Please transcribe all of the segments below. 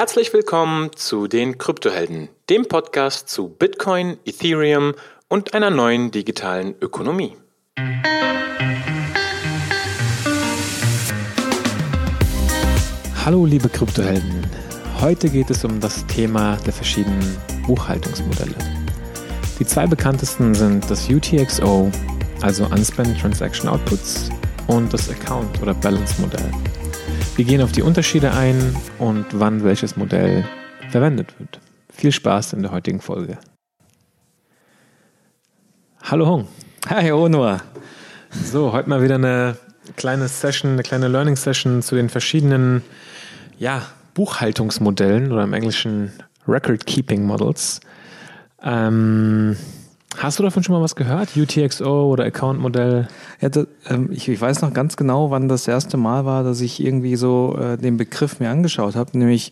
Herzlich willkommen zu den Kryptohelden, dem Podcast zu Bitcoin, Ethereum und einer neuen digitalen Ökonomie. Hallo liebe Kryptohelden, heute geht es um das Thema der verschiedenen Buchhaltungsmodelle. Die zwei bekanntesten sind das UTXO, also Unspent Transaction Outputs, und das Account- oder Balance-Modell. Wir gehen auf die Unterschiede ein und wann welches Modell verwendet wird. Viel Spaß in der heutigen Folge. Hallo Hong. Hi Onur. So, heute mal wieder eine kleine Session, eine kleine Learning Session zu den verschiedenen ja, Buchhaltungsmodellen oder im Englischen Record Keeping Models. Ähm, Hast du davon schon mal was gehört? UTXO oder Account-Modell? Ja, ähm, ich, ich, weiß noch ganz genau, wann das erste Mal war, dass ich irgendwie so äh, den Begriff mir angeschaut habe. Nämlich,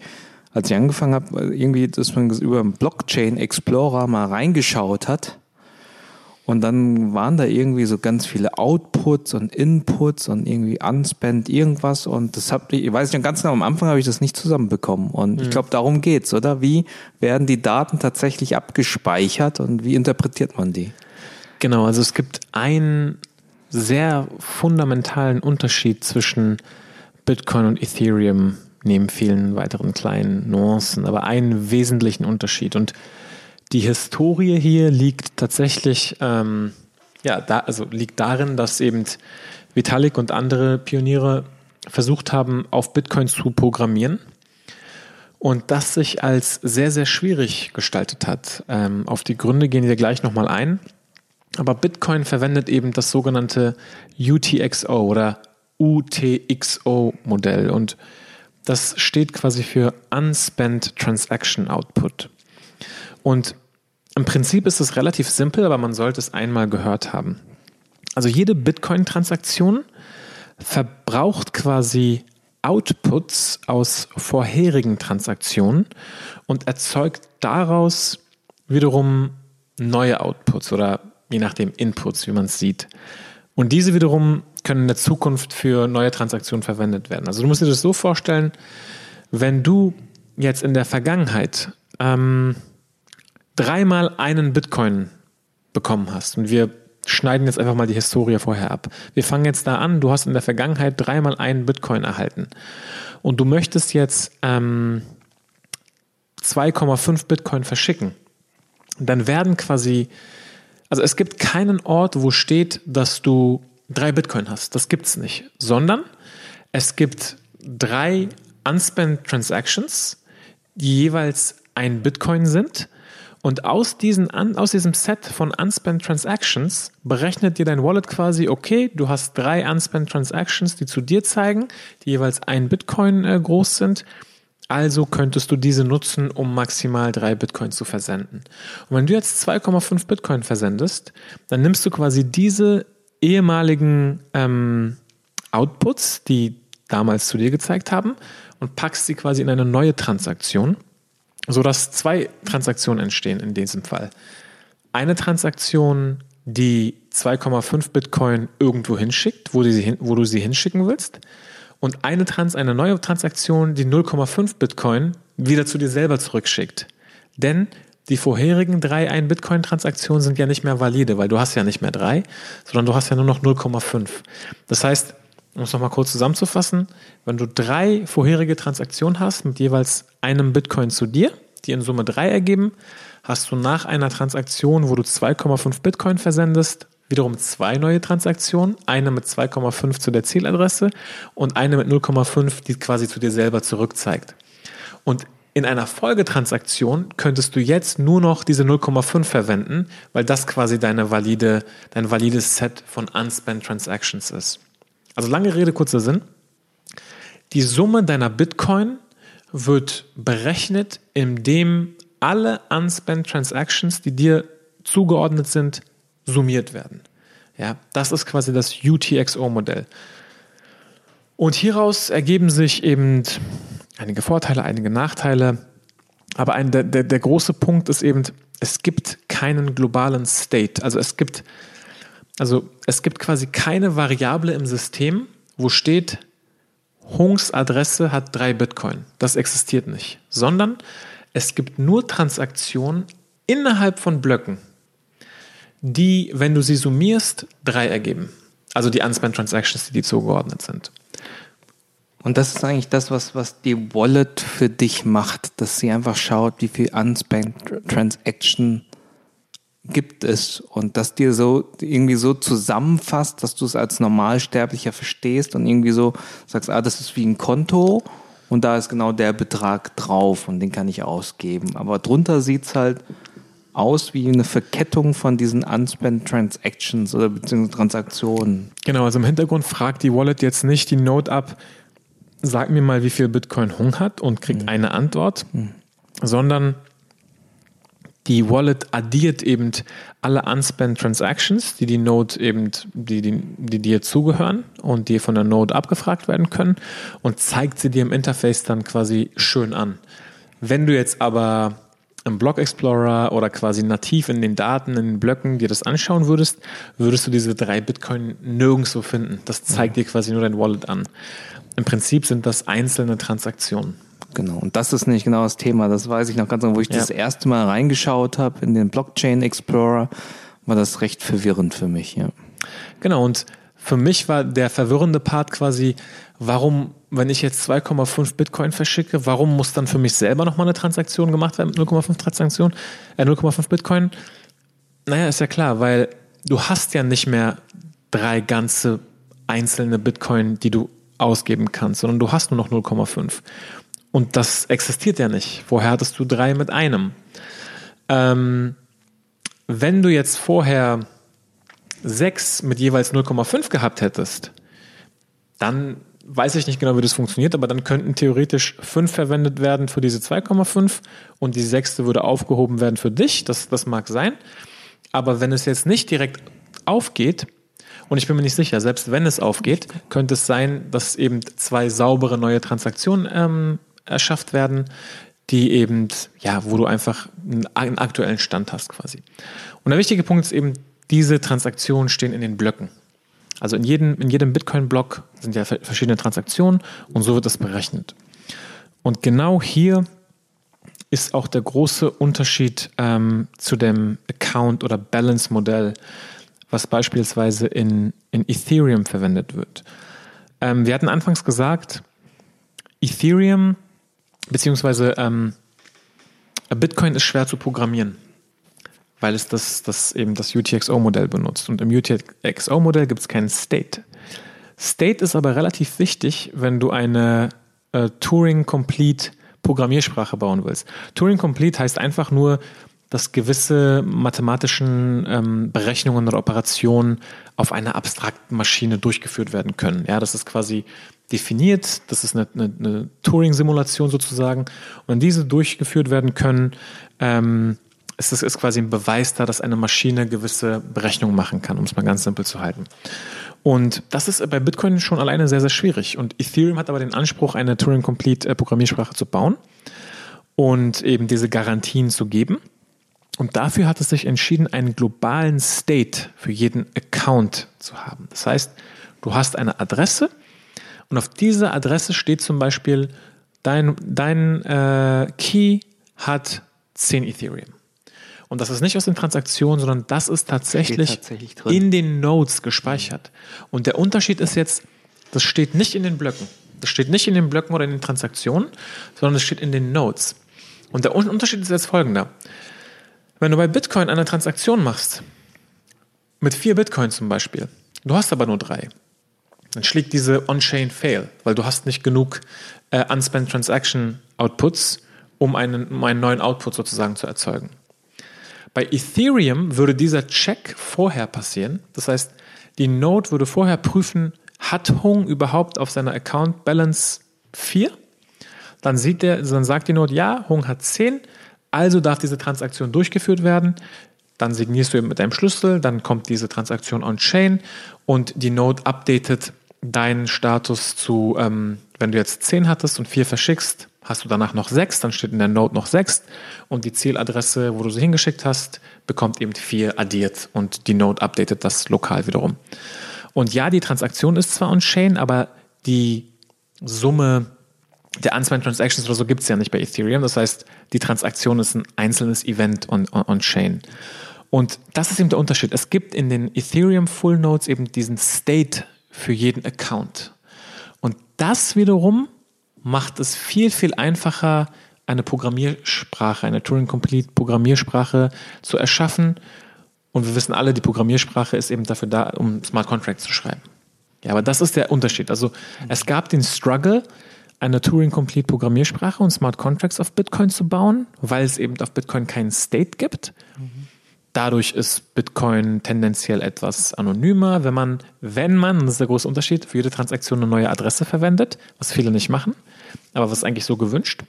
als ich angefangen habe, äh, irgendwie, dass man über Blockchain Explorer mal reingeschaut hat. Und dann waren da irgendwie so ganz viele Outputs und Inputs und irgendwie unspent irgendwas. Und das hab ich, ich weiß nicht ganz genau, am Anfang habe ich das nicht zusammenbekommen. Und mhm. ich glaube, darum geht's, oder? Wie werden die Daten tatsächlich abgespeichert und wie interpretiert man die? Genau, also es gibt einen sehr fundamentalen Unterschied zwischen Bitcoin und Ethereum neben vielen weiteren kleinen Nuancen, aber einen wesentlichen Unterschied. Und die Historie hier liegt tatsächlich, ähm, ja, da, also liegt darin, dass eben Vitalik und andere Pioniere versucht haben, auf Bitcoin zu programmieren und das sich als sehr, sehr schwierig gestaltet hat. Ähm, auf die Gründe gehen wir gleich nochmal ein. Aber Bitcoin verwendet eben das sogenannte UTXO oder UTXO-Modell und das steht quasi für Unspent Transaction Output. Und im Prinzip ist es relativ simpel, aber man sollte es einmal gehört haben. Also jede Bitcoin-Transaktion verbraucht quasi Outputs aus vorherigen Transaktionen und erzeugt daraus wiederum neue Outputs oder je nachdem Inputs, wie man es sieht. Und diese wiederum können in der Zukunft für neue Transaktionen verwendet werden. Also du musst dir das so vorstellen, wenn du jetzt in der Vergangenheit ähm, dreimal einen Bitcoin bekommen hast und wir schneiden jetzt einfach mal die Historie vorher ab. Wir fangen jetzt da an, du hast in der Vergangenheit dreimal einen Bitcoin erhalten und du möchtest jetzt ähm, 2,5 Bitcoin verschicken. Dann werden quasi, also es gibt keinen Ort, wo steht, dass du drei Bitcoin hast. Das gibt es nicht. Sondern es gibt drei Unspent Transactions, die jeweils ein Bitcoin sind und aus, diesen, aus diesem Set von Unspent Transactions berechnet dir dein Wallet quasi, okay, du hast drei Unspent Transactions, die zu dir zeigen, die jeweils ein Bitcoin äh, groß sind. Also könntest du diese nutzen, um maximal drei Bitcoin zu versenden. Und wenn du jetzt 2,5 Bitcoin versendest, dann nimmst du quasi diese ehemaligen ähm, Outputs, die damals zu dir gezeigt haben, und packst sie quasi in eine neue Transaktion sodass zwei Transaktionen entstehen in diesem Fall. Eine Transaktion, die 2,5 Bitcoin irgendwo hinschickt, wo, hin, wo, du sie hinschicken willst. Und eine, Trans, eine neue Transaktion, die 0,5 Bitcoin wieder zu dir selber zurückschickt. Denn die vorherigen drei 1 Bitcoin-Transaktionen sind ja nicht mehr valide, weil du hast ja nicht mehr drei, sondern du hast ja nur noch 0,5. Das heißt, um es nochmal kurz zusammenzufassen, wenn du drei vorherige Transaktionen hast mit jeweils einem Bitcoin zu dir, die in Summe drei ergeben, hast du nach einer Transaktion, wo du 2,5 Bitcoin versendest, wiederum zwei neue Transaktionen, eine mit 2,5 zu der Zieladresse und eine mit 0,5, die quasi zu dir selber zurückzeigt. Und in einer Folgetransaktion könntest du jetzt nur noch diese 0,5 verwenden, weil das quasi deine valide, dein valides Set von unspent Transactions ist. Also lange Rede, kurzer Sinn. Die Summe deiner Bitcoin wird berechnet, indem alle unspent Transactions, die dir zugeordnet sind, summiert werden. Ja, das ist quasi das UTXO-Modell. Und hieraus ergeben sich eben einige Vorteile, einige Nachteile. Aber ein, der, der, der große Punkt ist eben, es gibt keinen globalen State. Also es gibt also es gibt quasi keine Variable im System, wo steht Hungs Adresse hat drei Bitcoin. Das existiert nicht. Sondern es gibt nur Transaktionen innerhalb von Blöcken, die, wenn du sie summierst, drei ergeben. Also die Unspent Transactions, die, die zugeordnet sind. Und das ist eigentlich das, was, was die Wallet für dich macht, dass sie einfach schaut, wie viel Unspent Transaction gibt es und das dir so irgendwie so zusammenfasst, dass du es als Normalsterblicher verstehst und irgendwie so sagst, ah, das ist wie ein Konto und da ist genau der Betrag drauf und den kann ich ausgeben. Aber drunter sieht es halt aus wie eine Verkettung von diesen Unspent Transactions oder beziehungsweise Transaktionen. Genau, also im Hintergrund fragt die Wallet jetzt nicht die Note ab, sag mir mal, wie viel Bitcoin Hung hat und kriegt mhm. eine Antwort, mhm. sondern die Wallet addiert eben alle unspent Transactions, die die Node eben, die, die, die dir zugehören und die von der Node abgefragt werden können und zeigt sie dir im Interface dann quasi schön an. Wenn du jetzt aber im Block Explorer oder quasi nativ in den Daten, in den Blöcken dir das anschauen würdest, würdest du diese drei Bitcoin nirgendwo finden. Das zeigt dir quasi nur dein Wallet an. Im Prinzip sind das einzelne Transaktionen. Genau, und das ist nicht genau das Thema. Das weiß ich noch ganz genau, wo ich ja. das erste Mal reingeschaut habe in den Blockchain Explorer, war das recht verwirrend für mich, ja. Genau, und für mich war der verwirrende Part quasi, warum, wenn ich jetzt 2,5 Bitcoin verschicke, warum muss dann für mich selber nochmal eine Transaktion gemacht werden mit 0,5 Transaktion, äh 0,5 Bitcoin? Naja, ist ja klar, weil du hast ja nicht mehr drei ganze einzelne Bitcoin, die du ausgeben kannst, sondern du hast nur noch 0,5. Und das existiert ja nicht. Vorher hattest du drei mit einem. Ähm, wenn du jetzt vorher sechs mit jeweils 0,5 gehabt hättest, dann weiß ich nicht genau, wie das funktioniert, aber dann könnten theoretisch fünf verwendet werden für diese 2,5 und die sechste würde aufgehoben werden für dich. Das, das mag sein. Aber wenn es jetzt nicht direkt aufgeht, und ich bin mir nicht sicher, selbst wenn es aufgeht, könnte es sein, dass eben zwei saubere neue Transaktionen ähm, erschafft werden, die eben, ja, wo du einfach einen aktuellen Stand hast quasi. Und der wichtige Punkt ist eben, diese Transaktionen stehen in den Blöcken. Also in jedem, in jedem Bitcoin-Block sind ja verschiedene Transaktionen und so wird das berechnet. Und genau hier ist auch der große Unterschied ähm, zu dem Account- oder Balance-Modell, was beispielsweise in, in Ethereum verwendet wird. Ähm, wir hatten anfangs gesagt, Ethereum beziehungsweise ähm, Bitcoin ist schwer zu programmieren, weil es das, das eben das UTXO-Modell benutzt. Und im UTXO-Modell gibt es keinen State. State ist aber relativ wichtig, wenn du eine äh, Turing-Complete Programmiersprache bauen willst. Turing-Complete heißt einfach nur, dass gewisse mathematischen ähm, Berechnungen oder Operationen auf einer abstrakten Maschine durchgeführt werden können. Ja, das ist quasi definiert, das ist eine, eine, eine Turing-Simulation sozusagen. Und wenn diese durchgeführt werden können, ähm, ist es ist quasi ein Beweis da, dass eine Maschine gewisse Berechnungen machen kann, um es mal ganz simpel zu halten. Und das ist bei Bitcoin schon alleine sehr, sehr schwierig. Und Ethereum hat aber den Anspruch, eine Turing-Complete äh, zu bauen und eben diese Garantien zu geben. Und dafür hat es sich entschieden, einen globalen State für jeden Account zu haben. Das heißt, du hast eine Adresse und auf dieser Adresse steht zum Beispiel, dein, dein äh, Key hat 10 Ethereum. Und das ist nicht aus den Transaktionen, sondern das ist tatsächlich, tatsächlich in den Nodes gespeichert. Und der Unterschied ist jetzt, das steht nicht in den Blöcken. Das steht nicht in den Blöcken oder in den Transaktionen, sondern es steht in den Nodes. Und der Unterschied ist jetzt folgender. Wenn du bei Bitcoin eine Transaktion machst, mit vier Bitcoin zum Beispiel, du hast aber nur drei, dann schlägt diese On-Chain Fail, weil du hast nicht genug äh, Unspent Transaction Outputs, um einen, um einen neuen Output sozusagen zu erzeugen. Bei Ethereum würde dieser Check vorher passieren. Das heißt, die Node würde vorher prüfen, hat Hung überhaupt auf seiner Account Balance 4? Dann sieht der, dann sagt die Node, ja, Hung hat 10, also darf diese Transaktion durchgeführt werden. Dann signierst du eben mit deinem Schlüssel, dann kommt diese Transaktion on-chain und die Node updatet deinen Status zu, ähm, wenn du jetzt 10 hattest und 4 verschickst, hast du danach noch 6, dann steht in der Node noch 6 und die Zieladresse, wo du sie hingeschickt hast, bekommt eben 4 addiert und die Node updatet das lokal wiederum. Und ja, die Transaktion ist zwar on-chain, aber die Summe der Unspent Transactions oder so gibt es ja nicht bei Ethereum. Das heißt, die Transaktion ist ein einzelnes Event on, on, on. Und das ist eben der Unterschied. Es gibt in den Ethereum Full Nodes eben diesen State für jeden Account. Und das wiederum macht es viel, viel einfacher, eine Programmiersprache, eine Turing-Complete Programmiersprache zu erschaffen. Und wir wissen alle, die Programmiersprache ist eben dafür da, um Smart Contracts zu schreiben. Ja, aber das ist der Unterschied. Also es gab den Struggle, eine Turing-Complete Programmiersprache und Smart Contracts auf Bitcoin zu bauen, weil es eben auf Bitcoin keinen State gibt. Dadurch ist Bitcoin tendenziell etwas anonymer, wenn man, wenn man, das ist der große Unterschied, für jede Transaktion eine neue Adresse verwendet, was viele nicht machen, aber was eigentlich so gewünscht.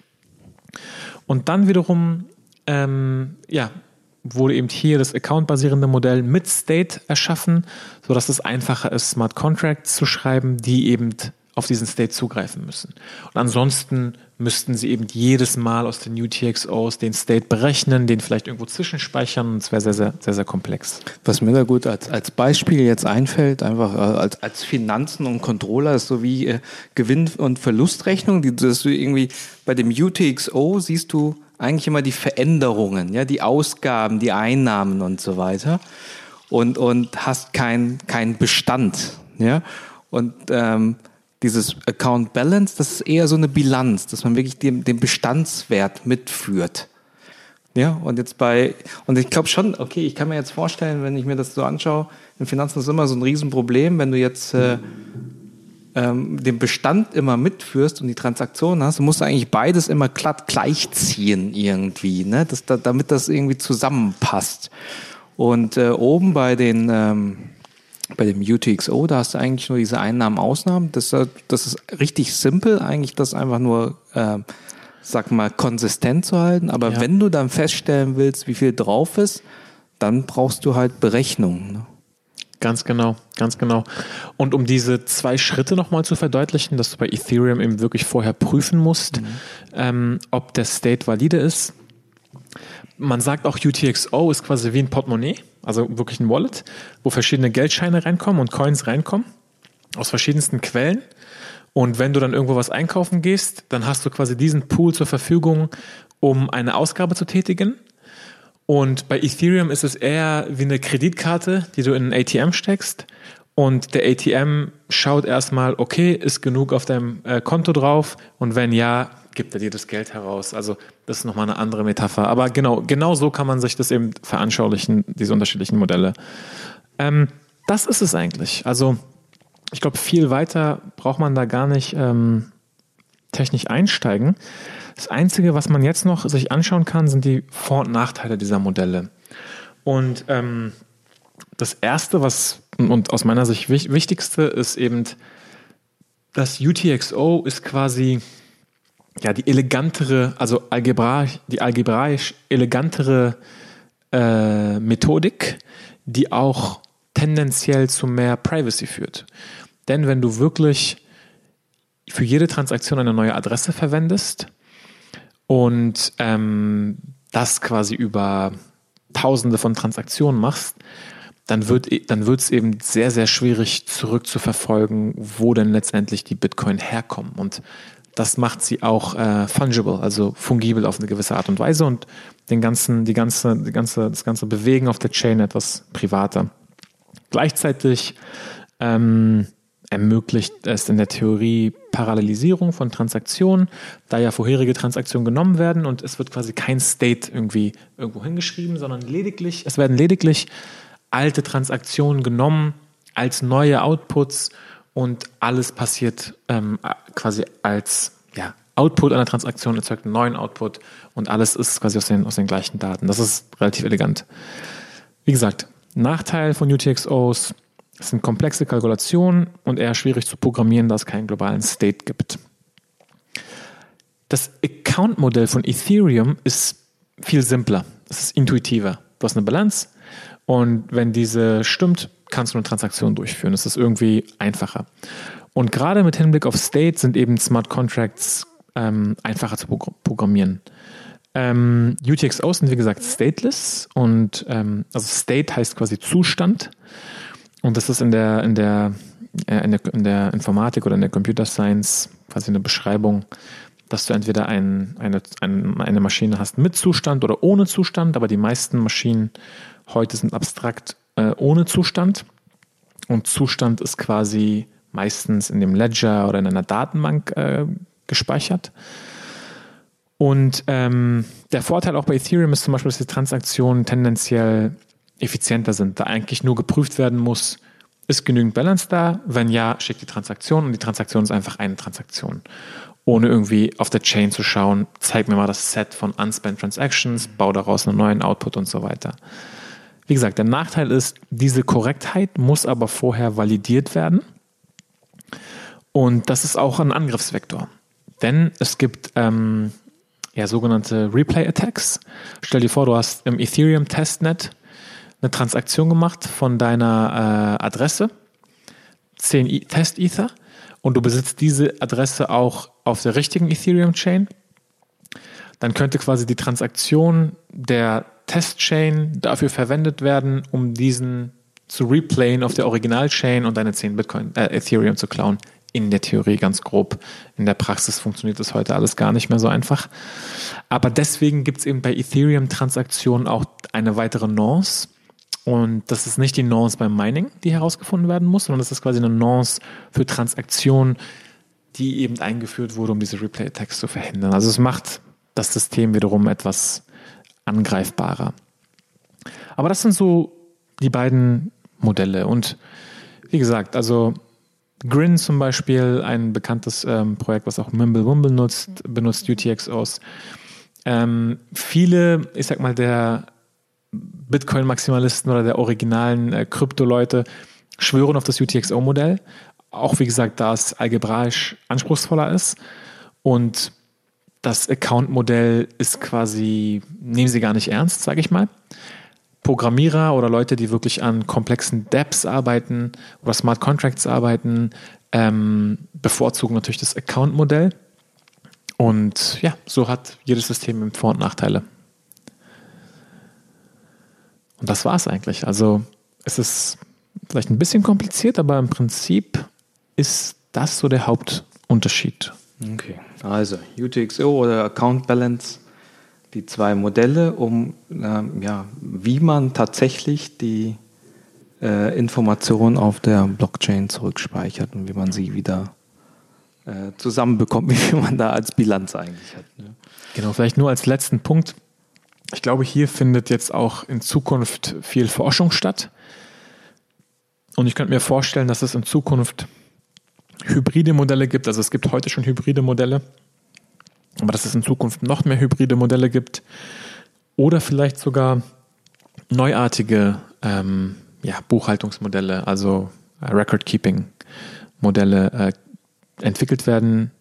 Und dann wiederum, ähm, ja, wurde eben hier das Account-basierende Modell mit State erschaffen, sodass es einfacher ist, Smart Contracts zu schreiben, die eben auf diesen State zugreifen müssen. Und ansonsten müssten sie eben jedes Mal aus den UTXOs den State berechnen, den vielleicht irgendwo zwischenspeichern. Es wäre sehr, sehr, sehr, sehr komplex. Was mir da gut als, als Beispiel jetzt einfällt, einfach äh, als, als Finanzen und Controller, ist so wie äh, Gewinn- und Verlustrechnung, die, dass irgendwie bei dem UTXO siehst du eigentlich immer die Veränderungen, ja, die Ausgaben, die Einnahmen und so weiter. Und, und hast keinen kein Bestand, ja, und ähm, dieses Account Balance, das ist eher so eine Bilanz, dass man wirklich den, den Bestandswert mitführt. Ja, und jetzt bei, und ich glaube schon, okay, ich kann mir jetzt vorstellen, wenn ich mir das so anschaue, in Finanzen ist immer so ein Riesenproblem, wenn du jetzt äh, ähm, den Bestand immer mitführst und die Transaktionen hast, musst du eigentlich beides immer glatt gleichziehen irgendwie, ne? das, da, damit das irgendwie zusammenpasst. Und äh, oben bei den ähm, bei dem UTXO, da hast du eigentlich nur diese Einnahmen-Ausnahmen. Das, das ist richtig simpel, eigentlich das einfach nur, äh, sag mal, konsistent zu halten. Aber ja. wenn du dann feststellen willst, wie viel drauf ist, dann brauchst du halt Berechnungen. Ne? Ganz genau, ganz genau. Und um diese zwei Schritte nochmal zu verdeutlichen, dass du bei Ethereum eben wirklich vorher prüfen musst, mhm. ähm, ob der State valide ist. Man sagt auch UTXO ist quasi wie ein Portemonnaie also wirklich ein Wallet, wo verschiedene Geldscheine reinkommen und Coins reinkommen aus verschiedensten Quellen. Und wenn du dann irgendwo was einkaufen gehst, dann hast du quasi diesen Pool zur Verfügung, um eine Ausgabe zu tätigen. Und bei Ethereum ist es eher wie eine Kreditkarte, die du in ein ATM steckst. Und der ATM schaut erstmal, okay, ist genug auf deinem äh, Konto drauf? Und wenn ja, gibt er dir das Geld heraus. Also das ist nochmal eine andere Metapher. Aber genau, genau so kann man sich das eben veranschaulichen, diese unterschiedlichen Modelle. Ähm, das ist es eigentlich. Also ich glaube, viel weiter braucht man da gar nicht ähm, technisch einsteigen. Das Einzige, was man jetzt noch sich anschauen kann, sind die Vor- und Nachteile dieser Modelle. Und ähm, das Erste, was und aus meiner Sicht wichtigste, ist eben, das UTXO ist quasi ja, die elegantere, also algebraisch, die algebraisch elegantere äh, Methodik, die auch tendenziell zu mehr Privacy führt. Denn wenn du wirklich für jede Transaktion eine neue Adresse verwendest und ähm, das quasi über Tausende von Transaktionen machst, dann wird dann wird es eben sehr sehr schwierig zurückzuverfolgen, wo denn letztendlich die Bitcoin herkommen und das macht sie auch äh, fungible, also fungibel auf eine gewisse Art und Weise und den ganzen, die ganze, die ganze, das ganze Bewegen auf der Chain etwas privater. Gleichzeitig ähm, ermöglicht es in der Theorie Parallelisierung von Transaktionen, da ja vorherige Transaktionen genommen werden und es wird quasi kein State irgendwie irgendwo hingeschrieben, sondern lediglich, es werden lediglich alte Transaktionen genommen als neue Outputs und alles passiert ähm, quasi als ja, Output einer Transaktion erzeugt einen neuen Output und alles ist quasi aus den, aus den gleichen Daten. Das ist relativ elegant. Wie gesagt, Nachteil von UTXOs sind komplexe Kalkulationen und eher schwierig zu programmieren, da es keinen globalen State gibt. Das Account-Modell von Ethereum ist viel simpler. Es ist intuitiver. Du hast eine Balance und wenn diese stimmt, kannst du eine Transaktion durchführen. Das ist irgendwie einfacher. Und gerade mit Hinblick auf State sind eben Smart Contracts ähm, einfacher zu programmieren. Ähm, UTXOs sind wie gesagt stateless und ähm, also State heißt quasi Zustand und das ist in der in der, äh, in der in der Informatik oder in der Computer Science quasi eine Beschreibung, dass du entweder ein, eine, ein, eine Maschine hast mit Zustand oder ohne Zustand, aber die meisten Maschinen heute sind abstrakt äh, ohne Zustand. Und Zustand ist quasi meistens in dem Ledger oder in einer Datenbank äh, gespeichert. Und ähm, der Vorteil auch bei Ethereum ist zum Beispiel, dass die Transaktionen tendenziell effizienter sind, da eigentlich nur geprüft werden muss, ist genügend Balance da? Wenn ja, schickt die Transaktion und die Transaktion ist einfach eine Transaktion. Ohne irgendwie auf der Chain zu schauen, zeig mir mal das Set von unspent Transactions, bau daraus einen neuen Output und so weiter. Wie gesagt, der Nachteil ist, diese Korrektheit muss aber vorher validiert werden. Und das ist auch ein Angriffsvektor. Denn es gibt ähm, ja, sogenannte Replay-Attacks. Stell dir vor, du hast im Ethereum Testnet eine Transaktion gemacht von deiner äh, Adresse, 10 Test-Ether, und du besitzt diese Adresse auch auf der richtigen Ethereum-Chain, dann könnte quasi die Transaktion der Test-Chain dafür verwendet werden, um diesen zu replayen auf der Original-Chain und deine 10 Bitcoin, äh, Ethereum zu klauen. In der Theorie ganz grob. In der Praxis funktioniert das heute alles gar nicht mehr so einfach. Aber deswegen gibt es eben bei Ethereum-Transaktionen auch eine weitere Nuance. Und das ist nicht die Nuance beim Mining, die herausgefunden werden muss, sondern das ist quasi eine Nuance für Transaktionen, die eben eingeführt wurde, um diese Replay-Attacks zu verhindern. Also es macht das System wiederum etwas angreifbarer. Aber das sind so die beiden Modelle. Und wie gesagt, also Grin zum Beispiel, ein bekanntes ähm, Projekt, was auch Mimblewimble nutzt, benutzt UTXOs. Ähm, viele, ich sag mal, der Bitcoin-Maximalisten oder der originalen äh, Krypto-Leute schwören auf das UTXO-Modell. Auch wie gesagt, da es algebraisch anspruchsvoller ist. Und das Account-Modell ist quasi, nehmen sie gar nicht ernst, sage ich mal. Programmierer oder Leute, die wirklich an komplexen Dapps arbeiten oder Smart Contracts arbeiten, ähm, bevorzugen natürlich das Account-Modell. Und ja, so hat jedes System Vor- und Nachteile. Und das war es eigentlich. Also es ist vielleicht ein bisschen kompliziert, aber im Prinzip ist das so der Hauptunterschied. Okay, also UTXO oder Account Balance, die zwei Modelle, um ähm, ja, wie man tatsächlich die äh, Informationen auf der Blockchain zurückspeichert und wie man sie wieder äh, zusammenbekommt, wie viel man da als Bilanz eigentlich hat. Ne? Genau, vielleicht nur als letzten Punkt ich glaube, hier findet jetzt auch in Zukunft viel Forschung statt. Und ich könnte mir vorstellen, dass es in Zukunft hybride Modelle gibt. Also es gibt heute schon hybride Modelle, aber dass es in Zukunft noch mehr hybride Modelle gibt. Oder vielleicht sogar neuartige ähm, ja, Buchhaltungsmodelle, also Record-Keeping-Modelle äh, entwickelt werden,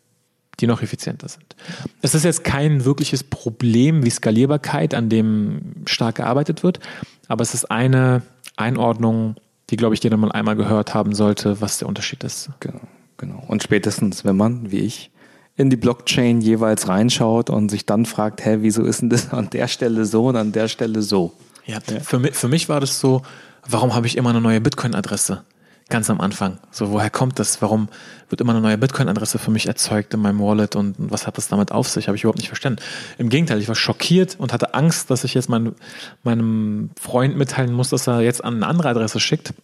die noch effizienter sind. Es ist jetzt kein wirkliches Problem wie Skalierbarkeit, an dem stark gearbeitet wird, aber es ist eine Einordnung, die, glaube ich, jeder mal einmal gehört haben sollte, was der Unterschied ist. Genau, genau. Und spätestens, wenn man, wie ich, in die Blockchain jeweils reinschaut und sich dann fragt, hä, wieso ist denn das an der Stelle so und an der Stelle so? Ja, ja. Für, mich, für mich war das so, warum habe ich immer eine neue Bitcoin-Adresse? ganz am Anfang. So, woher kommt das? Warum wird immer eine neue Bitcoin-Adresse für mich erzeugt in meinem Wallet und was hat das damit auf sich? Habe ich überhaupt nicht verstanden. Im Gegenteil, ich war schockiert und hatte Angst, dass ich jetzt mein, meinem Freund mitteilen muss, dass er jetzt an eine andere Adresse schickt.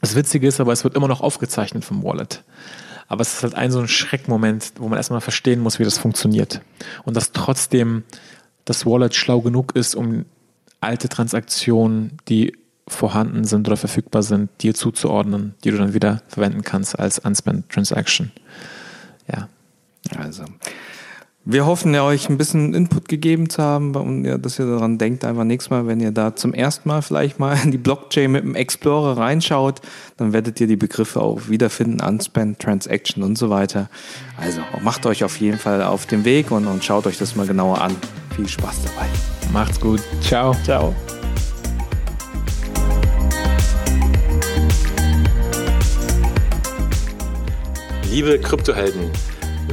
Das Witzige ist aber, es wird immer noch aufgezeichnet vom Wallet. Aber es ist halt ein so ein Schreckmoment, wo man erstmal verstehen muss, wie das funktioniert. Und dass trotzdem das Wallet schlau genug ist, um alte Transaktionen, die vorhanden sind oder verfügbar sind, dir zuzuordnen, die du dann wieder verwenden kannst als Unspent Transaction. Ja. Also. Wir hoffen ja euch ein bisschen Input gegeben zu haben und ja, dass ihr daran denkt, einfach nächstes Mal, wenn ihr da zum ersten Mal vielleicht mal in die Blockchain mit dem Explorer reinschaut, dann werdet ihr die Begriffe auch wiederfinden, Unspent, Transaction und so weiter. Also macht euch auf jeden Fall auf den Weg und, und schaut euch das mal genauer an. Viel Spaß dabei. Macht's gut. Ciao. Ciao. liebe Kryptohelden.